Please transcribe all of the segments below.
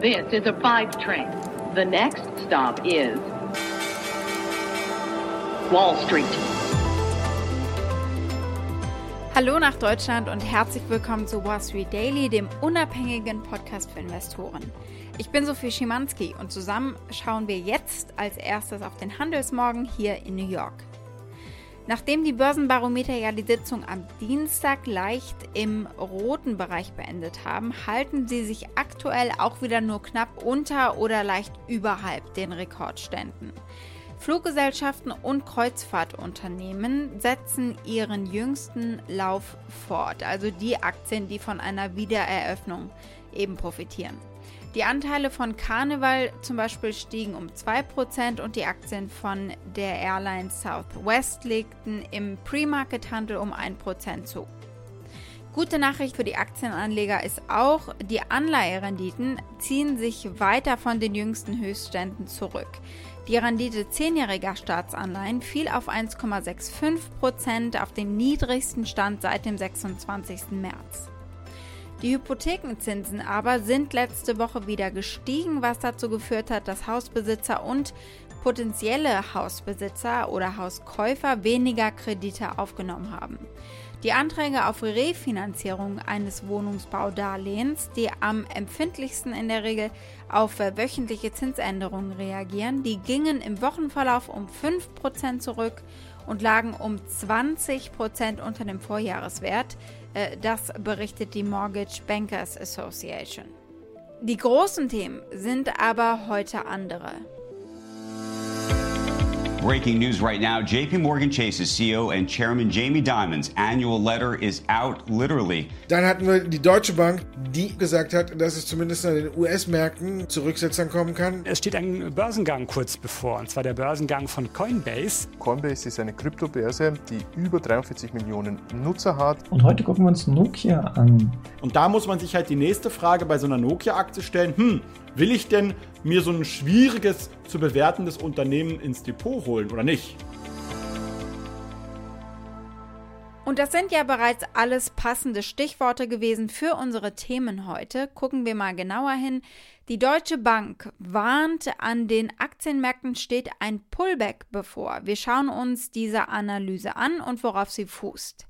This is a five train. The next stop is Wall Street. Hallo nach Deutschland und herzlich willkommen zu Wall Street Daily, dem unabhängigen Podcast für Investoren. Ich bin Sophie Schimanski und zusammen schauen wir jetzt als erstes auf den Handelsmorgen hier in New York. Nachdem die Börsenbarometer ja die Sitzung am Dienstag leicht im roten Bereich beendet haben, halten sie sich aktuell auch wieder nur knapp unter oder leicht überhalb den Rekordständen. Fluggesellschaften und Kreuzfahrtunternehmen setzen ihren jüngsten Lauf fort, also die Aktien, die von einer Wiedereröffnung eben profitieren. Die Anteile von Carnival zum Beispiel stiegen um 2% und die Aktien von der Airline Southwest legten im Pre-Market-Handel um 1% zu. Gute Nachricht für die Aktienanleger ist auch, die Anleiherenditen ziehen sich weiter von den jüngsten Höchstständen zurück. Die Rendite 10-jähriger Staatsanleihen fiel auf 1,65% auf den niedrigsten Stand seit dem 26. März. Die Hypothekenzinsen aber sind letzte Woche wieder gestiegen, was dazu geführt hat, dass Hausbesitzer und potenzielle Hausbesitzer oder Hauskäufer weniger Kredite aufgenommen haben. Die Anträge auf Refinanzierung eines Wohnungsbaudarlehens, die am empfindlichsten in der Regel auf wöchentliche Zinsänderungen reagieren, die gingen im Wochenverlauf um 5% zurück und lagen um 20% unter dem Vorjahreswert. Äh, das berichtet die Mortgage Bankers Association. Die großen Themen sind aber heute andere. Breaking news right now JP Morgan Chase's CEO and Chairman Jamie Dimon's annual letter is out literally. Dann hatten wir die Deutsche Bank, die gesagt hat, dass es zumindest an den US-Märkten zu Rücksetzern kommen kann. Es steht ein Börsengang kurz bevor, und zwar der Börsengang von Coinbase. Coinbase ist eine Kryptobörse, die über 43 Millionen Nutzer hat. Und heute gucken wir uns Nokia an. Und da muss man sich halt die nächste Frage bei so einer Nokia-Aktie stellen. Hm, Will ich denn mir so ein schwieriges zu bewertendes Unternehmen ins Depot holen oder nicht? Und das sind ja bereits alles passende Stichworte gewesen für unsere Themen heute. Gucken wir mal genauer hin. Die Deutsche Bank warnt, an den Aktienmärkten steht ein Pullback bevor. Wir schauen uns diese Analyse an und worauf sie fußt.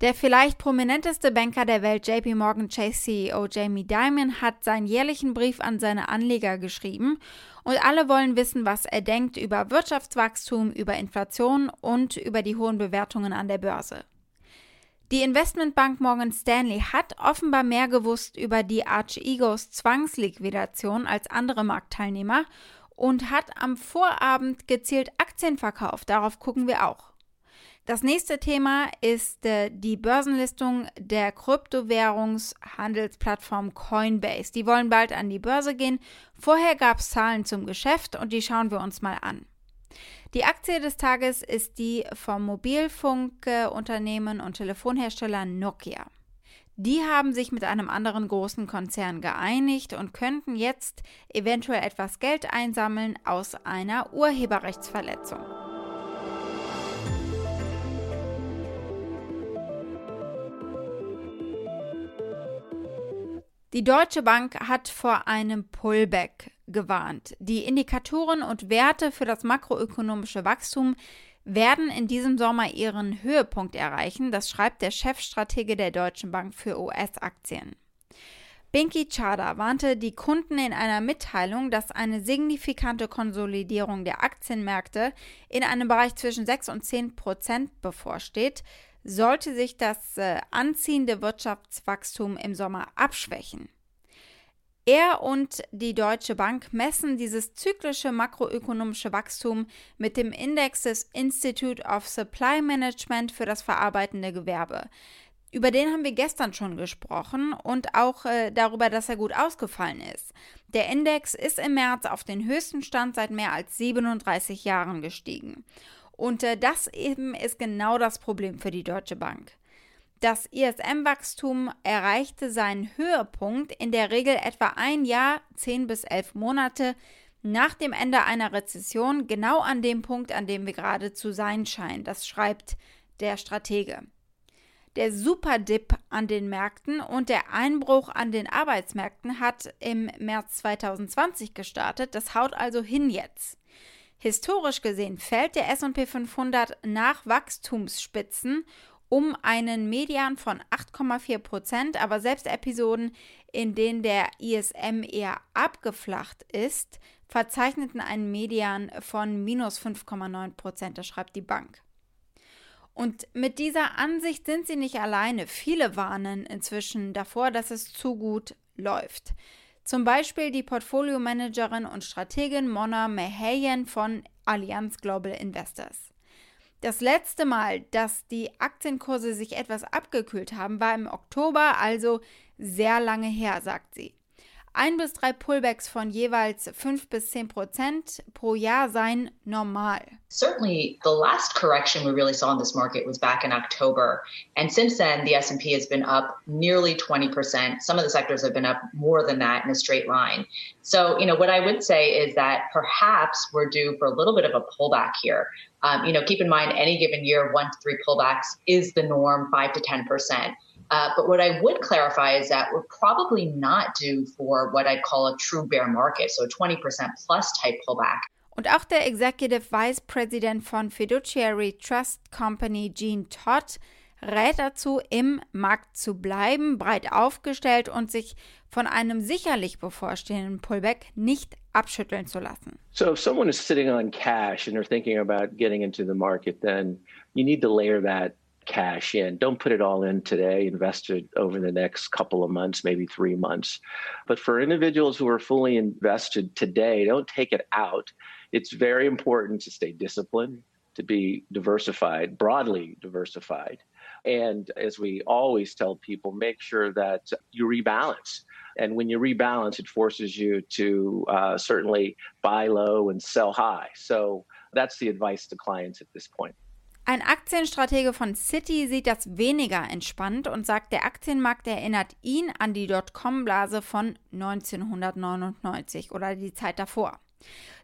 Der vielleicht prominenteste Banker der Welt, JP Morgan Chase CEO Jamie Dimon, hat seinen jährlichen Brief an seine Anleger geschrieben und alle wollen wissen, was er denkt über Wirtschaftswachstum, über Inflation und über die hohen Bewertungen an der Börse. Die Investmentbank Morgan Stanley hat offenbar mehr gewusst über die Arch Egos Zwangsliquidation als andere Marktteilnehmer und hat am Vorabend gezielt Aktien verkauft. Darauf gucken wir auch. Das nächste Thema ist äh, die Börsenlistung der Kryptowährungshandelsplattform Coinbase. Die wollen bald an die Börse gehen. Vorher gab es Zahlen zum Geschäft und die schauen wir uns mal an. Die Aktie des Tages ist die vom Mobilfunkunternehmen und Telefonhersteller Nokia. Die haben sich mit einem anderen großen Konzern geeinigt und könnten jetzt eventuell etwas Geld einsammeln aus einer Urheberrechtsverletzung. Die Deutsche Bank hat vor einem Pullback gewarnt. Die Indikatoren und Werte für das makroökonomische Wachstum werden in diesem Sommer ihren Höhepunkt erreichen, das schreibt der Chefstratege der Deutschen Bank für US-Aktien. Binky Chada warnte die Kunden in einer Mitteilung, dass eine signifikante Konsolidierung der Aktienmärkte in einem Bereich zwischen 6 und 10 Prozent bevorsteht, sollte sich das äh, anziehende Wirtschaftswachstum im Sommer abschwächen. Er und die Deutsche Bank messen dieses zyklische makroökonomische Wachstum mit dem Index des Institute of Supply Management für das verarbeitende Gewerbe. Über den haben wir gestern schon gesprochen und auch äh, darüber, dass er gut ausgefallen ist. Der Index ist im März auf den höchsten Stand seit mehr als 37 Jahren gestiegen. Und äh, das eben ist genau das Problem für die Deutsche Bank. Das ISM-Wachstum erreichte seinen Höhepunkt in der Regel etwa ein Jahr, zehn bis elf Monate nach dem Ende einer Rezession, genau an dem Punkt, an dem wir gerade zu sein scheinen. Das schreibt der Stratege. Der Superdip an den Märkten und der Einbruch an den Arbeitsmärkten hat im März 2020 gestartet. Das haut also hin jetzt. Historisch gesehen fällt der SP 500 nach Wachstumsspitzen um einen Median von 8,4 Prozent, aber selbst Episoden, in denen der ISM eher abgeflacht ist, verzeichneten einen Median von minus 5,9 Prozent, das schreibt die Bank. Und mit dieser Ansicht sind sie nicht alleine. Viele warnen inzwischen davor, dass es zu gut läuft. Zum Beispiel die Portfolio-Managerin und Strategin Mona Mehayan von Allianz Global Investors. Das letzte Mal, dass die Aktienkurse sich etwas abgekühlt haben, war im Oktober, also sehr lange her, sagt sie. Ein bis drei Pullbacks von jeweils fünf bis zehn Prozent pro Jahr seien normal. Certainly, the last correction we really saw in this market was back in October, and since then, the S&P has been up nearly 20%. Some of the sectors have been up more than that in a straight line. So, you know, what I would say is that perhaps we're due for a little bit of a pullback here. Um, you know, keep in mind, any given year, one to three pullbacks is the norm, five to 10%. Uh, but what I would clarify is that we're probably not due for what I'd call a true bear market, so a 20% plus type pullback. Und auch der Executive Vice President von Fiduciary Trust Company, Gene Todd, rät dazu, im Markt zu bleiben, breit aufgestellt und sich von einem sicherlich bevorstehenden Pullback nicht abschütteln zu lassen. So if someone is sitting on cash and they're thinking about getting into the market, then you need to layer that cash in. Don't put it all in today, invest it over the next couple of months, maybe three months. But for individuals who are fully invested today, don't take it out. It's very important to stay disciplined, to be diversified, broadly diversified. And as we always tell people, make sure that you rebalance. And when you rebalance, it forces you to uh, certainly buy low and sell high. So that's the advice to clients at this point. Ein Aktienstratege von Citi sieht das weniger entspannt und sagt, der Aktienmarkt erinnert ihn an die Dotcom-Blase von 1999 oder die Zeit davor.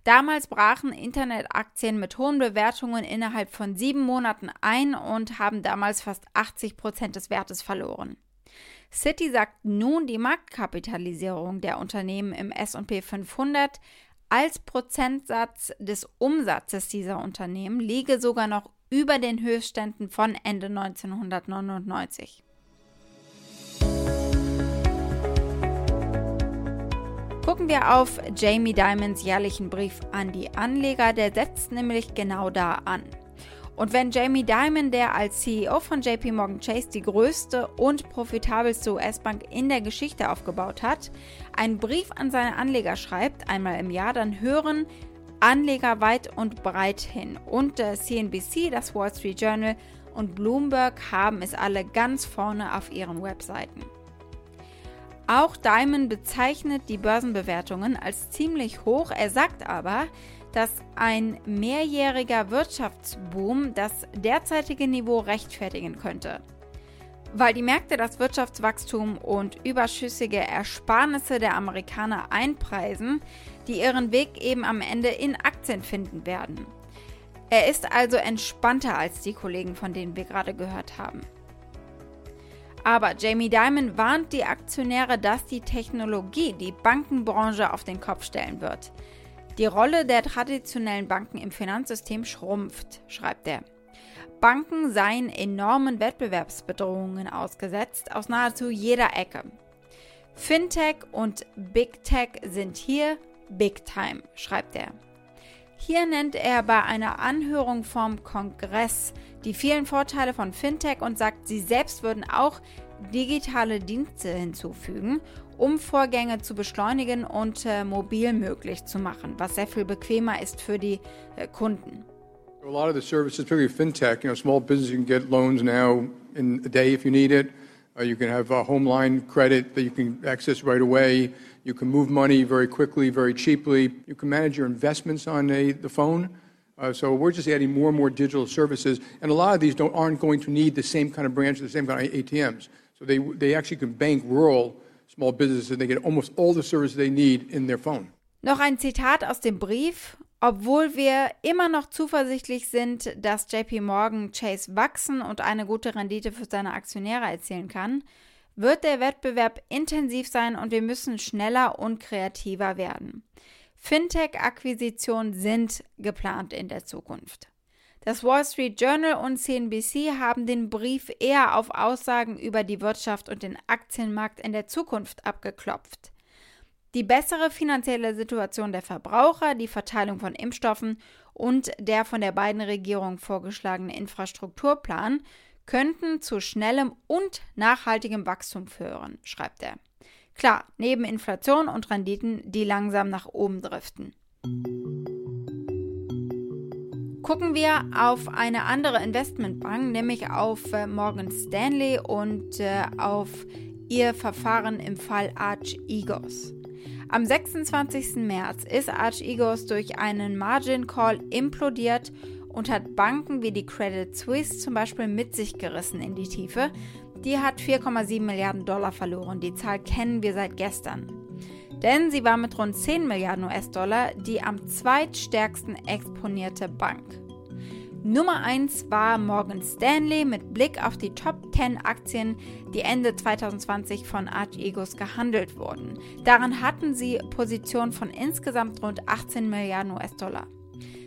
Damals brachen Internetaktien mit hohen Bewertungen innerhalb von sieben Monaten ein und haben damals fast 80 Prozent des Wertes verloren. Citi sagt nun, die Marktkapitalisierung der Unternehmen im SP 500 als Prozentsatz des Umsatzes dieser Unternehmen liege sogar noch über den Höchstständen von Ende 1999. Gucken wir auf Jamie Dimons jährlichen Brief an die Anleger, der setzt nämlich genau da an. Und wenn Jamie Dimon, der als CEO von JP Morgan Chase die größte und profitabelste US-Bank in der Geschichte aufgebaut hat, einen Brief an seine Anleger schreibt, einmal im Jahr, dann hören Anleger weit und breit hin. Und CNBC, das Wall Street Journal und Bloomberg haben es alle ganz vorne auf ihren Webseiten. Auch Diamond bezeichnet die Börsenbewertungen als ziemlich hoch. Er sagt aber, dass ein mehrjähriger Wirtschaftsboom das derzeitige Niveau rechtfertigen könnte. Weil die Märkte das Wirtschaftswachstum und überschüssige Ersparnisse der Amerikaner einpreisen, die ihren Weg eben am Ende in Aktien finden werden. Er ist also entspannter als die Kollegen, von denen wir gerade gehört haben. Aber Jamie Dimon warnt die Aktionäre, dass die Technologie die Bankenbranche auf den Kopf stellen wird. Die Rolle der traditionellen Banken im Finanzsystem schrumpft, schreibt er. Banken seien enormen Wettbewerbsbedrohungen ausgesetzt aus nahezu jeder Ecke. Fintech und Big Tech sind hier Big Time, schreibt er. Hier nennt er bei einer Anhörung vom Kongress die vielen Vorteile von Fintech und sagt, sie selbst würden auch digitale Dienste hinzufügen, um Vorgänge zu beschleunigen und äh, mobil möglich zu machen, was sehr viel bequemer ist für die äh, Kunden. A lot of the services, particularly fintech, you know, small business, you can get loans now in a day if you need it. Uh, you can have a home line credit that you can access right away. You can move money very quickly, very cheaply. You can manage your investments on the phone. Uh, so we're just adding more and more digital services, and a lot of these aren't going to need the same kind of branches, the same kind of ATMs. So they, they actually can bank rural small businesses, and they get almost all the services they need in their phone. Noch ein Zitat aus dem Brief. Obwohl wir immer noch zuversichtlich sind, dass JP Morgan Chase wachsen und eine gute Rendite für seine Aktionäre erzielen kann, wird der Wettbewerb intensiv sein und wir müssen schneller und kreativer werden. Fintech-Akquisitionen sind geplant in der Zukunft. Das Wall Street Journal und CNBC haben den Brief eher auf Aussagen über die Wirtschaft und den Aktienmarkt in der Zukunft abgeklopft. Die bessere finanzielle Situation der Verbraucher, die Verteilung von Impfstoffen und der von der beiden Regierungen vorgeschlagene Infrastrukturplan könnten zu schnellem und nachhaltigem Wachstum führen, schreibt er. Klar, neben Inflation und Renditen, die langsam nach oben driften. Gucken wir auf eine andere Investmentbank, nämlich auf äh, Morgan Stanley und äh, auf ihr Verfahren im Fall Arch Egos. Am 26. März ist Arch Egos durch einen Margin Call implodiert und hat Banken wie die Credit Suisse zum Beispiel mit sich gerissen in die Tiefe. Die hat 4,7 Milliarden Dollar verloren. Die Zahl kennen wir seit gestern. Denn sie war mit rund 10 Milliarden US-Dollar die am zweitstärksten exponierte Bank. Nummer 1 war Morgan Stanley mit Blick auf die Top 10 Aktien, die Ende 2020 von Archegos gehandelt wurden. Daran hatten sie Positionen von insgesamt rund 18 Milliarden US-Dollar.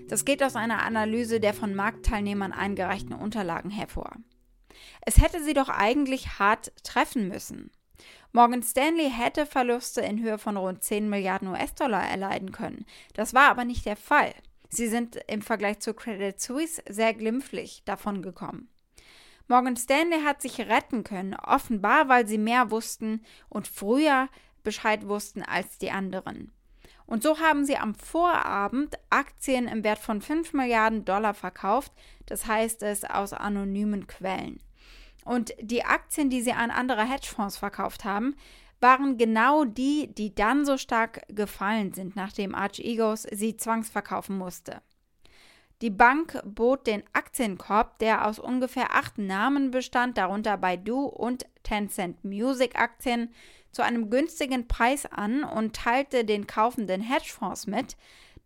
Das geht aus einer Analyse der von Marktteilnehmern eingereichten Unterlagen hervor. Es hätte sie doch eigentlich hart treffen müssen. Morgan Stanley hätte Verluste in Höhe von rund 10 Milliarden US-Dollar erleiden können. Das war aber nicht der Fall. Sie sind im Vergleich zu Credit Suisse sehr glimpflich davongekommen. Morgan Stanley hat sich retten können, offenbar weil sie mehr wussten und früher Bescheid wussten als die anderen. Und so haben sie am Vorabend Aktien im Wert von 5 Milliarden Dollar verkauft, das heißt es aus anonymen Quellen. Und die Aktien, die sie an andere Hedgefonds verkauft haben, waren genau die, die dann so stark gefallen sind, nachdem Arch Egos sie zwangsverkaufen musste. Die Bank bot den Aktienkorb, der aus ungefähr acht Namen bestand, darunter Baidu und Tencent Music Aktien, zu einem günstigen Preis an und teilte den kaufenden Hedgefonds mit,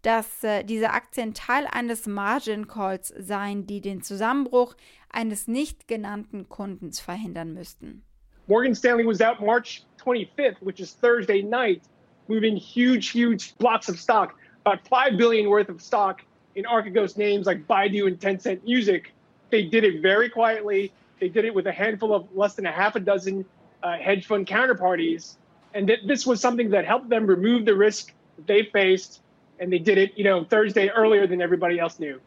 dass äh, diese Aktien Teil eines Margin Calls seien, die den Zusammenbruch eines nicht genannten Kundens verhindern müssten. Morgan Stanley was out March 25th, which is Thursday night, moving huge, huge blocks of stock, about 5 billion worth of stock in Archegos names like Baidu and Tencent Music. They did it very quietly. They did it with a handful of less than a half a dozen uh, hedge fund counterparties. And th- this was something that helped them remove the risk that they faced. And they did it, you know, Thursday earlier than everybody else knew.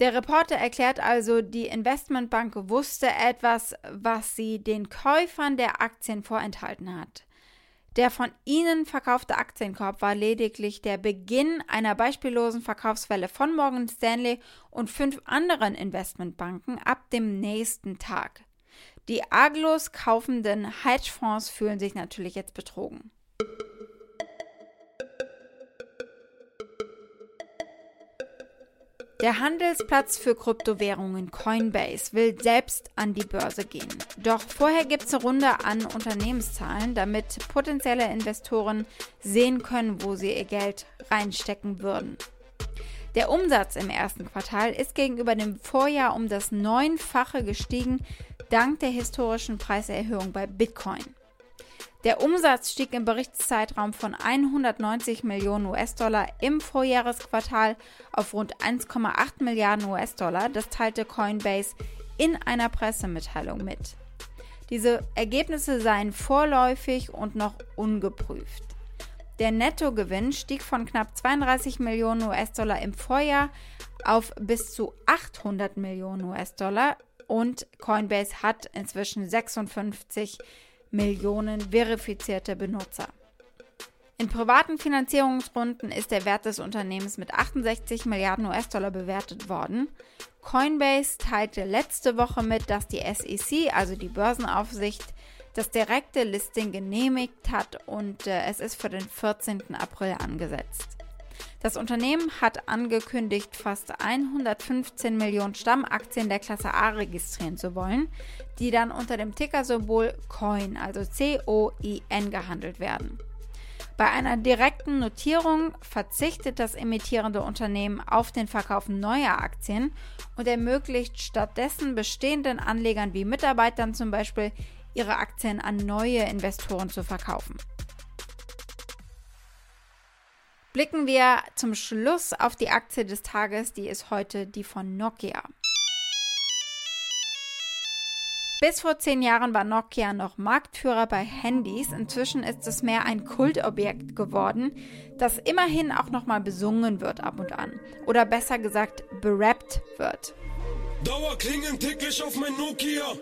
Der Reporter erklärt also, die Investmentbank wusste etwas, was sie den Käufern der Aktien vorenthalten hat. Der von ihnen verkaufte Aktienkorb war lediglich der Beginn einer beispiellosen Verkaufswelle von Morgan Stanley und fünf anderen Investmentbanken ab dem nächsten Tag. Die arglos kaufenden Hedgefonds fühlen sich natürlich jetzt betrogen. Der Handelsplatz für Kryptowährungen Coinbase will selbst an die Börse gehen. Doch vorher gibt es eine Runde an Unternehmenszahlen, damit potenzielle Investoren sehen können, wo sie ihr Geld reinstecken würden. Der Umsatz im ersten Quartal ist gegenüber dem Vorjahr um das Neunfache gestiegen, dank der historischen Preiserhöhung bei Bitcoin. Der Umsatz stieg im Berichtszeitraum von 190 Millionen US-Dollar im Vorjahresquartal auf rund 1,8 Milliarden US-Dollar. Das teilte Coinbase in einer Pressemitteilung mit. Diese Ergebnisse seien vorläufig und noch ungeprüft. Der Nettogewinn stieg von knapp 32 Millionen US-Dollar im Vorjahr auf bis zu 800 Millionen US-Dollar und Coinbase hat inzwischen 56 Millionen Millionen verifizierte Benutzer. In privaten Finanzierungsrunden ist der Wert des Unternehmens mit 68 Milliarden US-Dollar bewertet worden. Coinbase teilte letzte Woche mit, dass die SEC, also die Börsenaufsicht, das direkte Listing genehmigt hat und äh, es ist für den 14. April angesetzt. Das Unternehmen hat angekündigt, fast 115 Millionen Stammaktien der Klasse A registrieren zu wollen, die dann unter dem Tickersymbol COIN, also C-O-I-N, gehandelt werden. Bei einer direkten Notierung verzichtet das emittierende Unternehmen auf den Verkauf neuer Aktien und ermöglicht stattdessen bestehenden Anlegern wie Mitarbeitern zum Beispiel ihre Aktien an neue Investoren zu verkaufen. Blicken wir zum Schluss auf die Aktie des Tages, die ist heute die von Nokia. Bis vor zehn Jahren war Nokia noch Marktführer bei Handys. Inzwischen ist es mehr ein Kultobjekt geworden, das immerhin auch nochmal besungen wird ab und an. Oder besser gesagt, berappt wird. Dauerklingen täglich auf mein Nokia.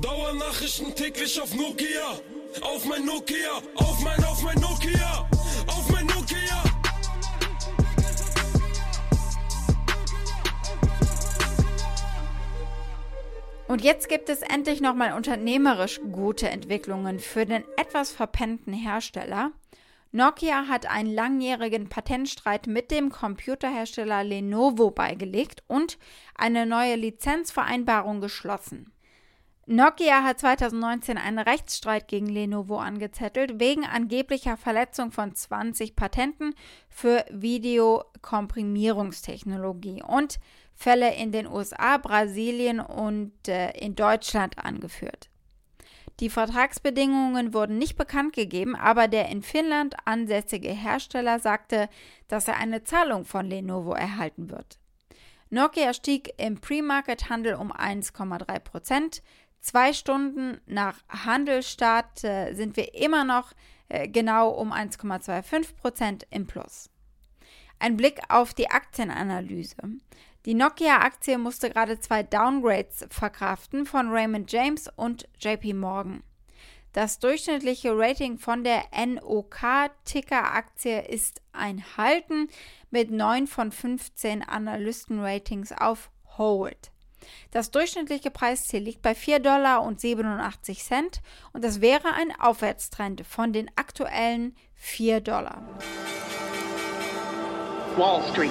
Dauernachrichten täglich auf Nokia. Auf mein Nokia. Auf mein, auf mein Nokia. Auf mein Nokia. Und jetzt gibt es endlich nochmal unternehmerisch gute Entwicklungen für den etwas verpennten Hersteller. Nokia hat einen langjährigen Patentstreit mit dem Computerhersteller Lenovo beigelegt und eine neue Lizenzvereinbarung geschlossen. Nokia hat 2019 einen Rechtsstreit gegen Lenovo angezettelt, wegen angeblicher Verletzung von 20 Patenten für Videokomprimierungstechnologie und Fälle in den USA, Brasilien und äh, in Deutschland angeführt. Die Vertragsbedingungen wurden nicht bekannt gegeben, aber der in Finnland ansässige Hersteller sagte, dass er eine Zahlung von Lenovo erhalten wird. Nokia stieg im Pre-Market-Handel um 1,3 Prozent. Zwei Stunden nach Handelsstart äh, sind wir immer noch äh, genau um 1,25 Prozent im Plus. Ein Blick auf die Aktienanalyse. Die Nokia-Aktie musste gerade zwei Downgrades verkraften von Raymond James und JP Morgan. Das durchschnittliche Rating von der NOK-Ticker-Aktie ist ein Halten mit 9 von 15 Analysten-Ratings auf Hold. Das durchschnittliche Preisziel liegt bei 4 Dollar und 87 Cent und das wäre ein Aufwärtstrend von den aktuellen 4 Dollar. Wall Street.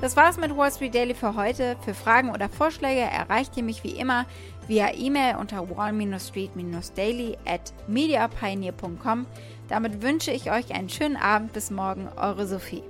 Das war's mit Wall Street Daily für heute. Für Fragen oder Vorschläge erreicht ihr mich wie immer via E-Mail unter wall-street-daily at mediapioneer.com. Damit wünsche ich euch einen schönen Abend. Bis morgen, eure Sophie.